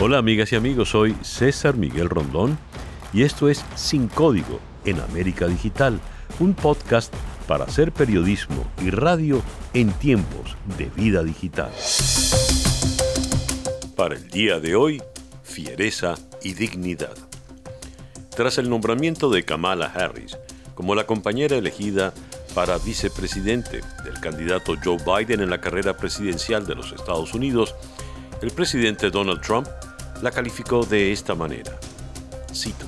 Hola amigas y amigos, soy César Miguel Rondón y esto es Sin Código en América Digital, un podcast para hacer periodismo y radio en tiempos de vida digital. Para el día de hoy, fiereza y dignidad. Tras el nombramiento de Kamala Harris como la compañera elegida para vicepresidente del candidato Joe Biden en la carrera presidencial de los Estados Unidos, el presidente Donald Trump la calificó de esta manera. Cito.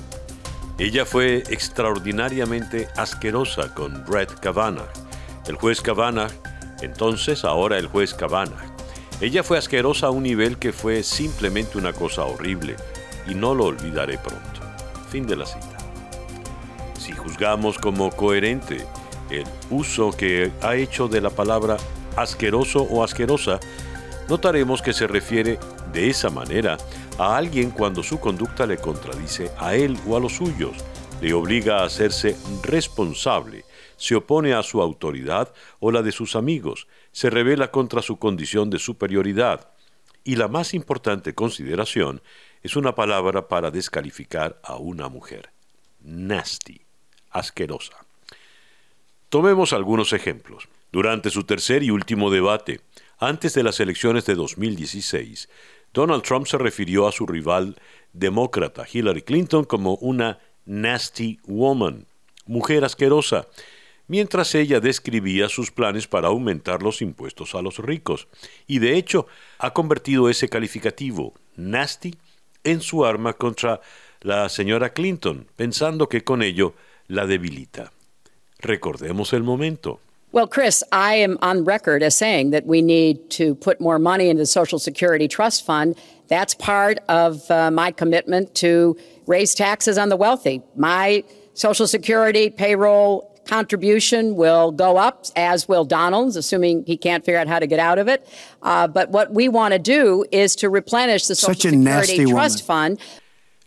Ella fue extraordinariamente asquerosa con Brett Kavanaugh. El juez Kavanaugh, entonces ahora el juez Kavanaugh. Ella fue asquerosa a un nivel que fue simplemente una cosa horrible y no lo olvidaré pronto. Fin de la cita. Si juzgamos como coherente el uso que ha hecho de la palabra asqueroso o asquerosa, notaremos que se refiere de esa manera a alguien cuando su conducta le contradice a él o a los suyos, le obliga a hacerse responsable, se opone a su autoridad o la de sus amigos, se revela contra su condición de superioridad. Y la más importante consideración es una palabra para descalificar a una mujer. Nasty, asquerosa. Tomemos algunos ejemplos. Durante su tercer y último debate, antes de las elecciones de 2016, Donald Trump se refirió a su rival demócrata Hillary Clinton como una nasty woman, mujer asquerosa, mientras ella describía sus planes para aumentar los impuestos a los ricos. Y de hecho, ha convertido ese calificativo, nasty, en su arma contra la señora Clinton, pensando que con ello la debilita. Recordemos el momento. Well, Chris, I am on record as saying that we need to put more money into the Social Security Trust Fund. That's part of uh, my commitment to raise taxes on the wealthy. My Social Security payroll contribution will go up, as will Donald's, assuming he can't figure out how to get out of it. Uh, but what we want to do is to replenish the Social a Security Trust Fund.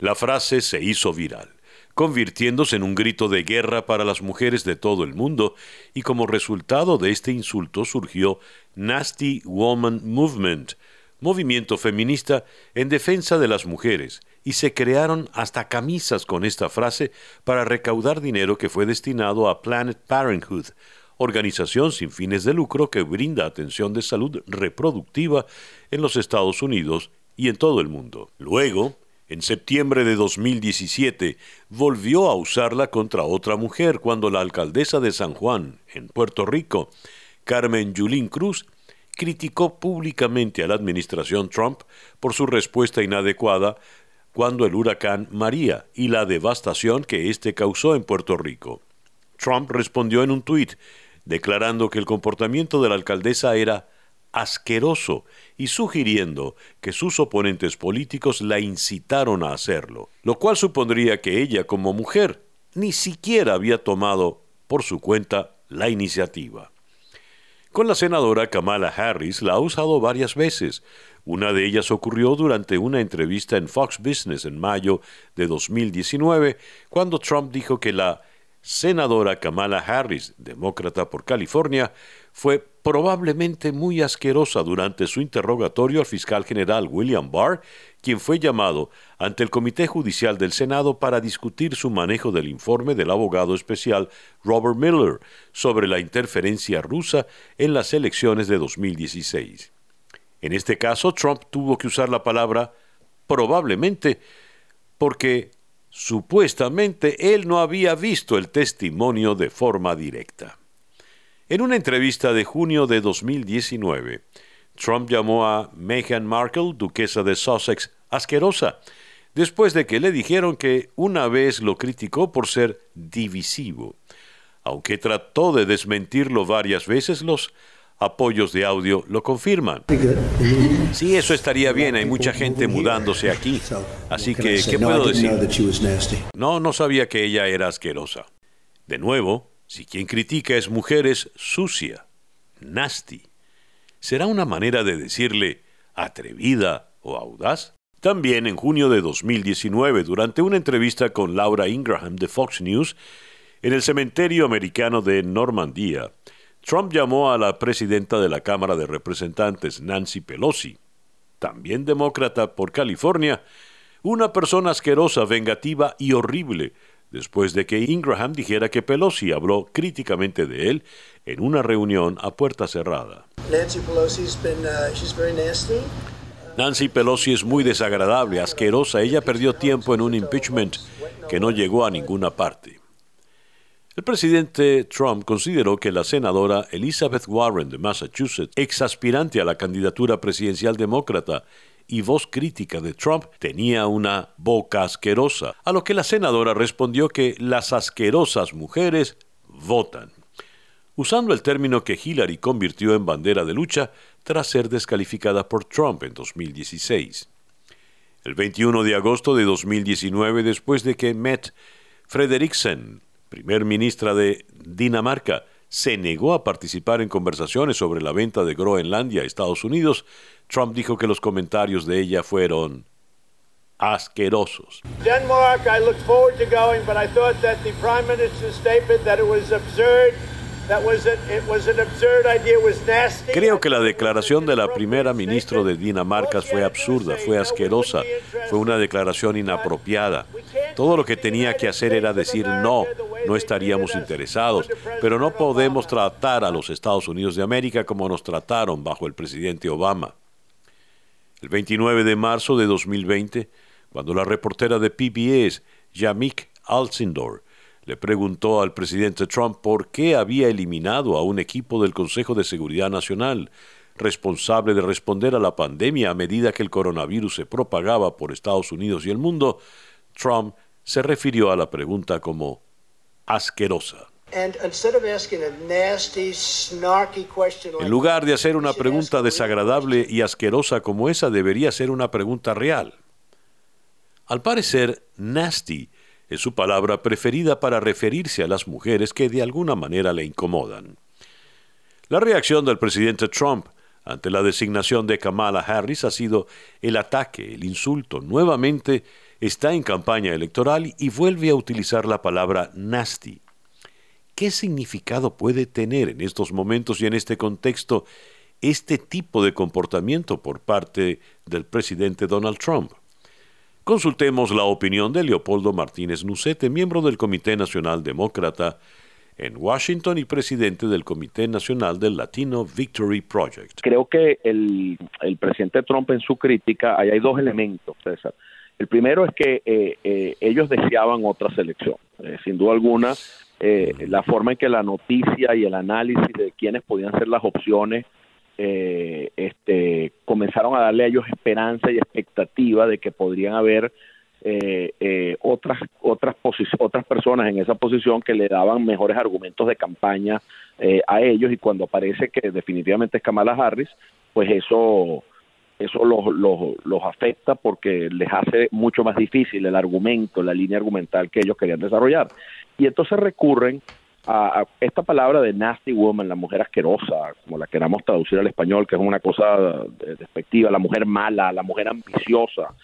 La frase se hizo viral. Convirtiéndose en un grito de guerra para las mujeres de todo el mundo, y como resultado de este insulto surgió Nasty Woman Movement, movimiento feminista en defensa de las mujeres, y se crearon hasta camisas con esta frase para recaudar dinero que fue destinado a Planet Parenthood, organización sin fines de lucro que brinda atención de salud reproductiva en los Estados Unidos y en todo el mundo. Luego, en septiembre de 2017 volvió a usarla contra otra mujer cuando la alcaldesa de San Juan, en Puerto Rico, Carmen Yulín Cruz, criticó públicamente a la administración Trump por su respuesta inadecuada cuando el huracán María y la devastación que éste causó en Puerto Rico. Trump respondió en un tuit declarando que el comportamiento de la alcaldesa era asqueroso y sugiriendo que sus oponentes políticos la incitaron a hacerlo, lo cual supondría que ella como mujer ni siquiera había tomado por su cuenta la iniciativa. Con la senadora Kamala Harris la ha usado varias veces. Una de ellas ocurrió durante una entrevista en Fox Business en mayo de 2019, cuando Trump dijo que la senadora Kamala Harris, demócrata por California, fue probablemente muy asquerosa durante su interrogatorio al fiscal general William Barr, quien fue llamado ante el Comité Judicial del Senado para discutir su manejo del informe del abogado especial Robert Miller sobre la interferencia rusa en las elecciones de 2016. En este caso, Trump tuvo que usar la palabra probablemente porque supuestamente él no había visto el testimonio de forma directa. En una entrevista de junio de 2019, Trump llamó a Meghan Markle, duquesa de Sussex, asquerosa, después de que le dijeron que una vez lo criticó por ser divisivo. Aunque trató de desmentirlo varias veces, los apoyos de audio lo confirman. Sí, eso estaría bien, hay mucha gente mudándose aquí. Así que, ¿qué puedo decir? No, no sabía que ella era asquerosa. De nuevo, si quien critica es mujer es sucia, nasty, ¿será una manera de decirle atrevida o audaz? También en junio de 2019, durante una entrevista con Laura Ingraham de Fox News, en el cementerio americano de Normandía, Trump llamó a la presidenta de la Cámara de Representantes, Nancy Pelosi, también demócrata por California, una persona asquerosa, vengativa y horrible, después de que Ingraham dijera que Pelosi habló críticamente de él en una reunión a puerta cerrada. Nancy uh, Nancy Pelosi es muy desagradable, asquerosa. Ella perdió tiempo en un impeachment que no llegó a ninguna parte. El presidente Trump consideró que la senadora Elizabeth Warren de Massachusetts, ex aspirante a la candidatura presidencial demócrata y voz crítica de Trump, tenía una boca asquerosa, a lo que la senadora respondió que las asquerosas mujeres votan, usando el término que Hillary convirtió en bandera de lucha tras ser descalificada por Trump en 2016. El 21 de agosto de 2019, después de que Matt Frederiksen primer ministra de Dinamarca, se negó a participar en conversaciones sobre la venta de Groenlandia a Estados Unidos, Trump dijo que los comentarios de ella fueron asquerosos. Denmark, I look forward to going, but I thought that the prime minister's statement that it was absurd Creo que la declaración de la primera ministra de Dinamarca fue absurda, fue asquerosa, fue una declaración inapropiada. Todo lo que tenía que hacer era decir no, no estaríamos interesados, pero no podemos tratar a los Estados Unidos de América como nos trataron bajo el presidente Obama. El 29 de marzo de 2020, cuando la reportera de PBS, Yamik Alcindor, le preguntó al presidente Trump por qué había eliminado a un equipo del Consejo de Seguridad Nacional responsable de responder a la pandemia a medida que el coronavirus se propagaba por Estados Unidos y el mundo, Trump se refirió a la pregunta como asquerosa. En lugar de hacer una pregunta desagradable y asquerosa como esa, debería ser una pregunta real. Al parecer, nasty es su palabra preferida para referirse a las mujeres que de alguna manera le incomodan. La reacción del presidente Trump ante la designación de Kamala Harris ha sido el ataque, el insulto. Nuevamente está en campaña electoral y vuelve a utilizar la palabra nasty. ¿Qué significado puede tener en estos momentos y en este contexto este tipo de comportamiento por parte del presidente Donald Trump? Consultemos la opinión de Leopoldo Martínez Nucete, miembro del Comité Nacional Demócrata en Washington y presidente del Comité Nacional del Latino Victory Project. Creo que el, presidente Trump en su crítica, ahí hay dos elementos, César. El primero es que eh, eh, ellos deseaban otra selección. Eh, sin duda alguna, la forma en que la noticia y el análisis de quiénes podían ser las opciones eh, este, comenzaron a darle a ellos esperanza y expectativa de que podrían haber eh, eh, otras otras otras personas en esa posición que le daban mejores argumentos de campaña eh, a ellos y cuando aparece que definitivamente es Kamala Harris pues eso eso los, los, los afecta porque les hace mucho más difícil el argumento, la línea argumental que ellos querían desarrollar. Y entonces recurren a, esta palabra de nasty woman, la mujer asquerosa, como la queramos traducir al español, que es una cosa despectiva, la mujer mala, la mujer ambiciosa,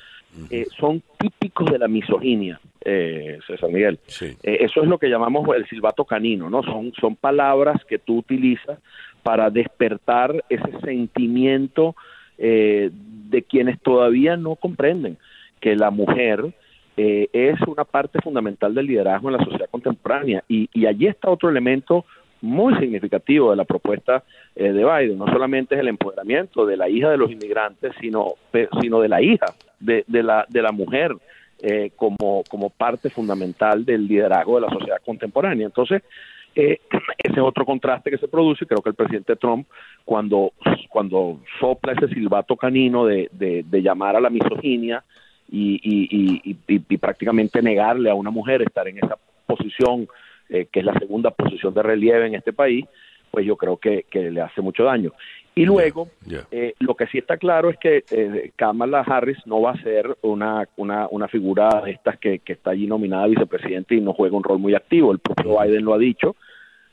eh, son típicos de la misoginia, eh, César Miguel. Eh, eso es lo que llamamos el silbato canino, ¿no? Son, son palabras que tú utilizas para despertar ese sentimiento eh, de quienes todavía no comprenden que la mujer eh, es una parte fundamental del liderazgo en la sociedad contemporánea. Y, allí está otro elemento muy significativo de la propuesta eh, de Biden. No solamente es el empoderamiento de la hija de los inmigrantes, sino, sino de la hija de, la, de la mujer eh, como, como parte fundamental del liderazgo de la sociedad contemporánea. Entonces, ese es otro contraste que se produce. Creo que el presidente Trump, cuando, cuando sopla ese silbato canino de, de llamar a la misoginia, y, y, prácticamente negarle a una mujer estar en esa posición, eh, que es la segunda posición de relieve en este país, pues yo creo que, le hace mucho daño. Y luego, eh, lo que sí está claro es que eh, Kamala Harris no va a ser una, una, una figura de estas que, que está allí nominada vicepresidente y no juega un rol muy activo. El propio Biden lo ha dicho.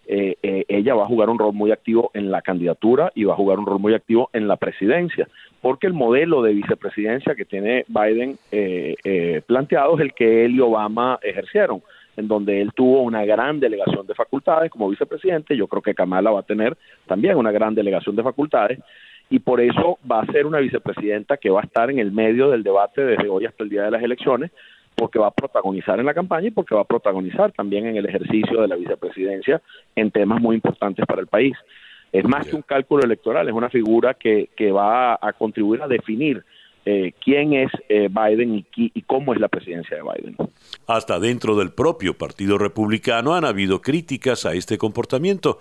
Eh, eh, ella va a jugar un rol muy activo en la candidatura y va a jugar un rol muy activo en la presidencia, porque el modelo de vicepresidencia que tiene Biden eh, planteado es el que él y Obama ejercieron, en donde él tuvo una gran delegación de facultades como vicepresidente, yo creo que Kamala va a tener también una gran delegación de facultades, y por eso va a ser una vicepresidenta que va a estar en el medio del debate desde hoy hasta el día de las elecciones, porque va a protagonizar en la campaña y porque va a protagonizar también en el ejercicio de la vicepresidencia en temas muy importantes para el país. Es más que un cálculo electoral, es una figura que, que va a contribuir a definir eh, quién es eh, Biden y, y, cómo es la presidencia de Biden. Hasta dentro del propio Partido Republicano han habido críticas a este comportamiento,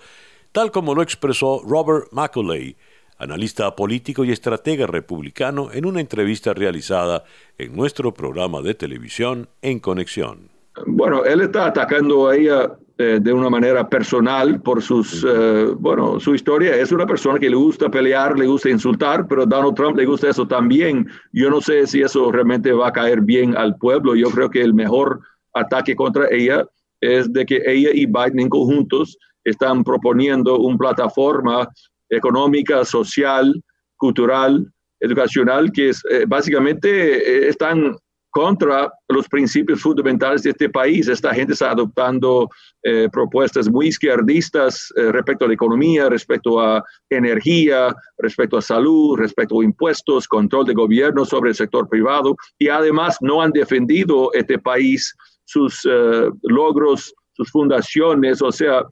tal como lo expresó Robert Macaulay, analista político y estratega republicano, en una entrevista realizada en nuestro programa de televisión En Conexión. Bueno, él está atacando a ella eh, de una manera personal por sus, eh, bueno, su historia. Es una persona que le gusta pelear, le gusta insultar, pero Donald Trump le gusta eso también. Yo no sé si eso realmente va a caer bien al pueblo. Yo creo que el mejor ataque contra ella es de que ella y Biden en conjuntos están proponiendo una plataforma económica, social, cultural, educacional, que es, eh, básicamente están contra los principios fundamentales de este país. Esta gente está adoptando eh, propuestas muy izquierdistas eh, respecto a la economía, respecto a energía, respecto a salud, respecto a impuestos, control de gobierno sobre el sector privado y además no han defendido este país, sus eh, logros, sus fundaciones, o sea,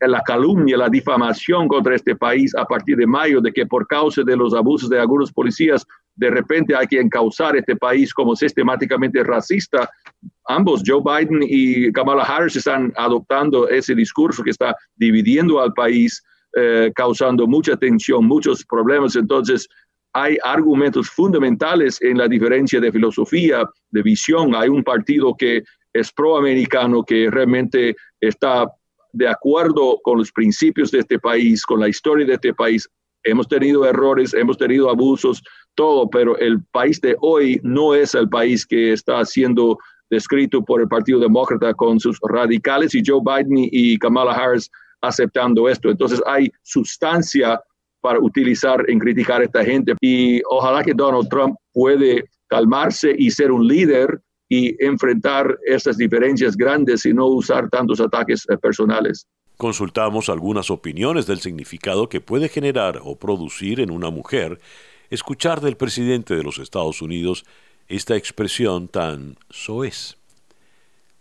la calumnia, la difamación contra este país a partir de mayo, de que por causa de los abusos de algunos policías, de repente hay que encauzar este país como sistemáticamente racista. Ambos, Joe Biden y Kamala Harris, están adoptando ese discurso que está dividiendo al país, eh, causando mucha tensión, muchos problemas. Entonces, hay argumentos fundamentales en la diferencia de filosofía, de visión. Hay un partido que es proamericano, que realmente está de acuerdo con los principios de este país, con la historia de este país. Hemos tenido errores, hemos tenido abusos, todo, pero el país de hoy no es el país que está siendo descrito por el Partido Demócrata con sus radicales y Joe Biden y Kamala Harris aceptando esto. Entonces hay sustancia para utilizar en criticar a esta gente y ojalá que Donald Trump puede calmarse y ser un líder y enfrentar esas diferencias grandes y no usar tantos ataques eh, personales. Consultamos algunas opiniones del significado que puede generar o producir en una mujer escuchar del presidente de los Estados Unidos esta expresión tan soez.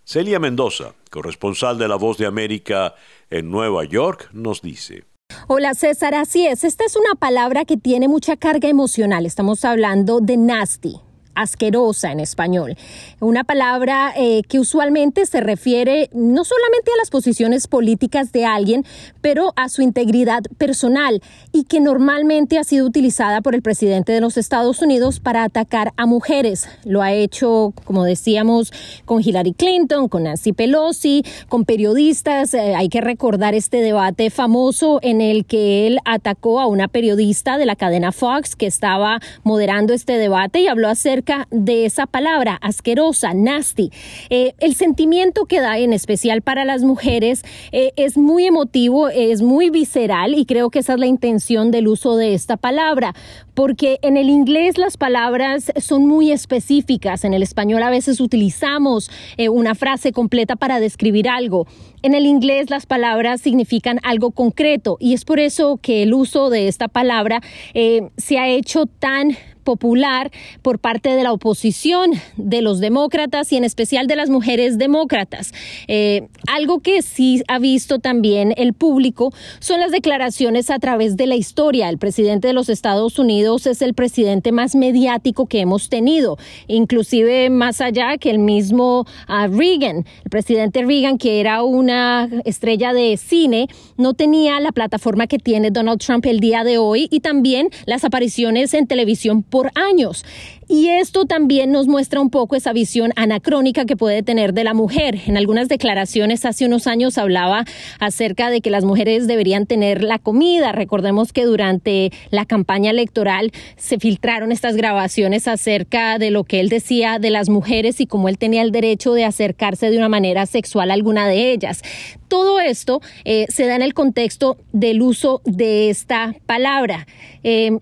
Celia Mendoza, corresponsal de La Voz de América en Nueva York, nos dice. Hola César, así es, esta es una palabra que tiene mucha carga emocional, estamos hablando de nasty asquerosa en español. Una palabra eh, que usualmente se refiere no solamente a las posiciones políticas de alguien, pero a su integridad personal y que normalmente ha sido utilizada por el presidente de los Estados Unidos para atacar a mujeres. Lo ha hecho, como decíamos, con Hillary Clinton, con Nancy Pelosi, con periodistas. Eh, hay que recordar este debate famoso en el que él atacó a una periodista de la cadena Fox que estaba moderando este debate y habló acerca de esa palabra, asquerosa, nasty. Eh, el sentimiento que da en especial para las mujeres eh, es muy emotivo, es muy visceral y creo que esa es la intención del uso de esta palabra, porque en el inglés las palabras son muy específicas, en el español a veces utilizamos eh, una frase completa para describir algo. En el inglés las palabras significan algo concreto y es por eso que el uso de esta palabra se ha hecho tan popular por parte de la oposición, de los demócratas y en especial de las mujeres demócratas. Eh, algo que sí ha visto también el público son las declaraciones a través de la historia. El presidente de los Estados Unidos es el presidente más mediático que hemos tenido, inclusive más allá que el mismo ah, Reagan. El presidente Reagan, que era una estrella de cine, no tenía la plataforma que tiene Donald Trump el día de hoy y también las apariciones en televisión por años. Y esto también nos muestra un poco esa visión anacrónica que puede tener de la mujer. En algunas declaraciones hace unos años hablaba acerca de que las mujeres deberían tener la comida. Recordemos que durante la campaña electoral se filtraron estas grabaciones acerca de lo que él decía de las mujeres y cómo él tenía el derecho de acercarse de una manera sexual a alguna de ellas. Todo esto eh, se da en el contexto del uso de esta palabra. Eh,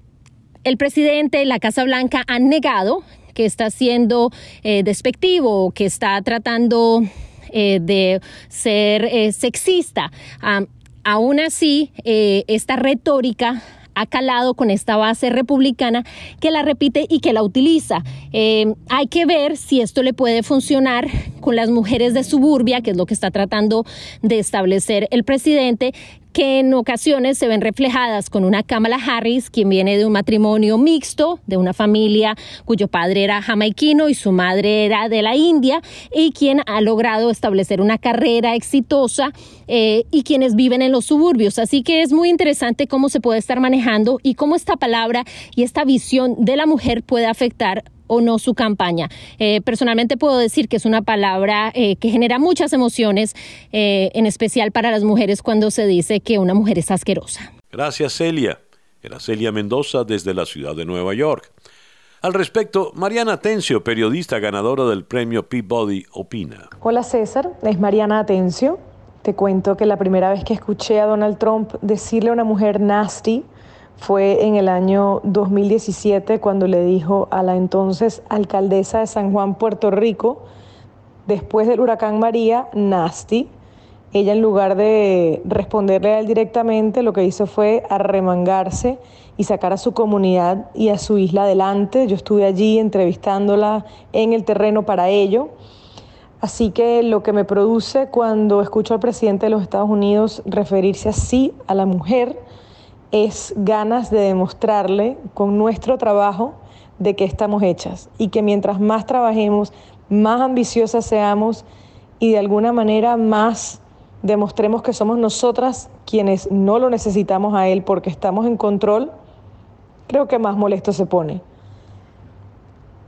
el presidente, la Casa Blanca han negado que está siendo eh, despectivo que está tratando eh, de ser eh, sexista. aún así, esta retórica ha calado con esta base republicana que la repite y que la utiliza. Eh, hay que ver si esto le puede funcionar con las mujeres de suburbia, que es lo que está tratando de establecer el presidente, que en ocasiones se ven reflejadas con una Kamala Harris, quien viene de un matrimonio mixto, de una familia cuyo padre era jamaiquino y su madre era de la India, y quien ha logrado establecer una carrera exitosa eh, y quienes viven en los suburbios. Así que es muy interesante cómo se puede estar manejando y cómo esta palabra y esta visión de la mujer puede afectar o no su campaña. Eh, personalmente puedo decir que es una palabra eh, que genera muchas emociones, eh, en especial para las mujeres cuando se dice que una mujer es asquerosa. Gracias, Celia. Era Celia Mendoza desde la ciudad de Nueva York. Al respecto, Mariana Atencio, periodista ganadora del premio Peabody, opina. Hola César, es Mariana Atencio. Te cuento que la primera vez que escuché a Donald Trump decirle a una mujer nasty fue en el año 2017 cuando le dijo a la entonces alcaldesa de San Juan, Puerto Rico, después del huracán María, nasty. Ella en lugar de responderle a él directamente, lo que hizo fue arremangarse y sacar a su comunidad y a su isla adelante. Yo estuve allí entrevistándola en el terreno para ello. Así que lo que me produce cuando escucho al presidente de los Estados Unidos referirse así a la mujer, es ganas de demostrarle con nuestro trabajo de que estamos hechas y que mientras más trabajemos, más ambiciosas seamos y de alguna manera más demostremos que somos nosotras quienes no lo necesitamos a él porque estamos en control, creo que más molesto se pone.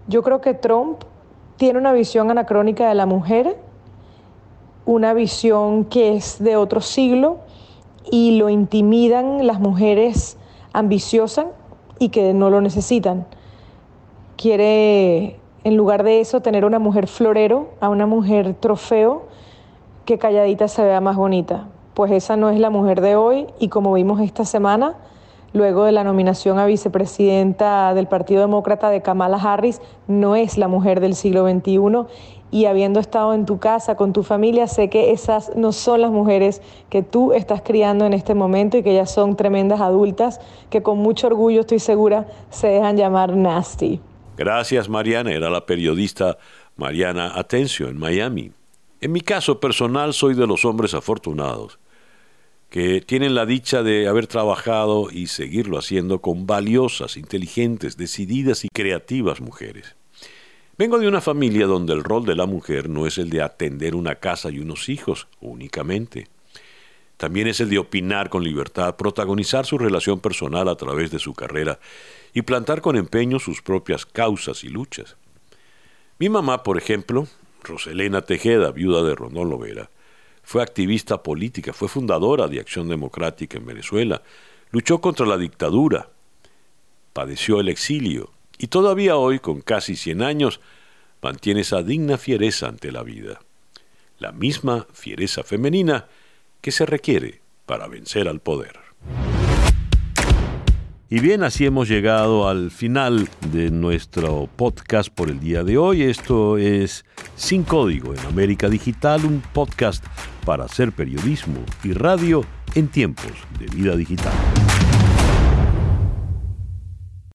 Yo creo que Trump tiene una visión anacrónica de la mujer, una visión que es de otro siglo y lo intimidan las mujeres ambiciosas y que no lo necesitan. Quiere, en lugar de eso, tener una mujer florero, a una mujer trofeo, que calladita se vea más bonita. Pues esa no es la mujer de hoy y como vimos esta semana, luego de la nominación a vicepresidenta del Partido Demócrata de Kamala Harris, no es la mujer del siglo XXI y habiendo estado en tu casa con tu familia, sé que esas no son las mujeres que tú estás criando en este momento y que ya son tremendas adultas que con mucho orgullo, estoy segura, se dejan llamar nasty. Gracias, Mariana. Era la periodista Mariana Atencio en Miami. En mi caso personal soy de los hombres afortunados que tienen la dicha de haber trabajado y seguirlo haciendo con valiosas, inteligentes, decididas y creativas mujeres. Vengo de una familia donde el rol de la mujer no es el de atender una casa y unos hijos únicamente. También es el de opinar con libertad, protagonizar su relación personal a través de su carrera y plantar con empeño sus propias causas y luchas. Mi mamá, por ejemplo, Roselena Tejeda, viuda de Rondón Lovera, fue activista política, fue fundadora de Acción Democrática en Venezuela, luchó contra la dictadura, padeció el exilio, y todavía hoy, con casi 100 años, mantiene esa digna fiereza ante la vida, la misma fiereza femenina que se requiere para vencer al poder. Y bien, así hemos llegado al final de nuestro podcast por el día de hoy. Esto es Sin Código en América Digital, un podcast para hacer periodismo y radio en tiempos de vida digital.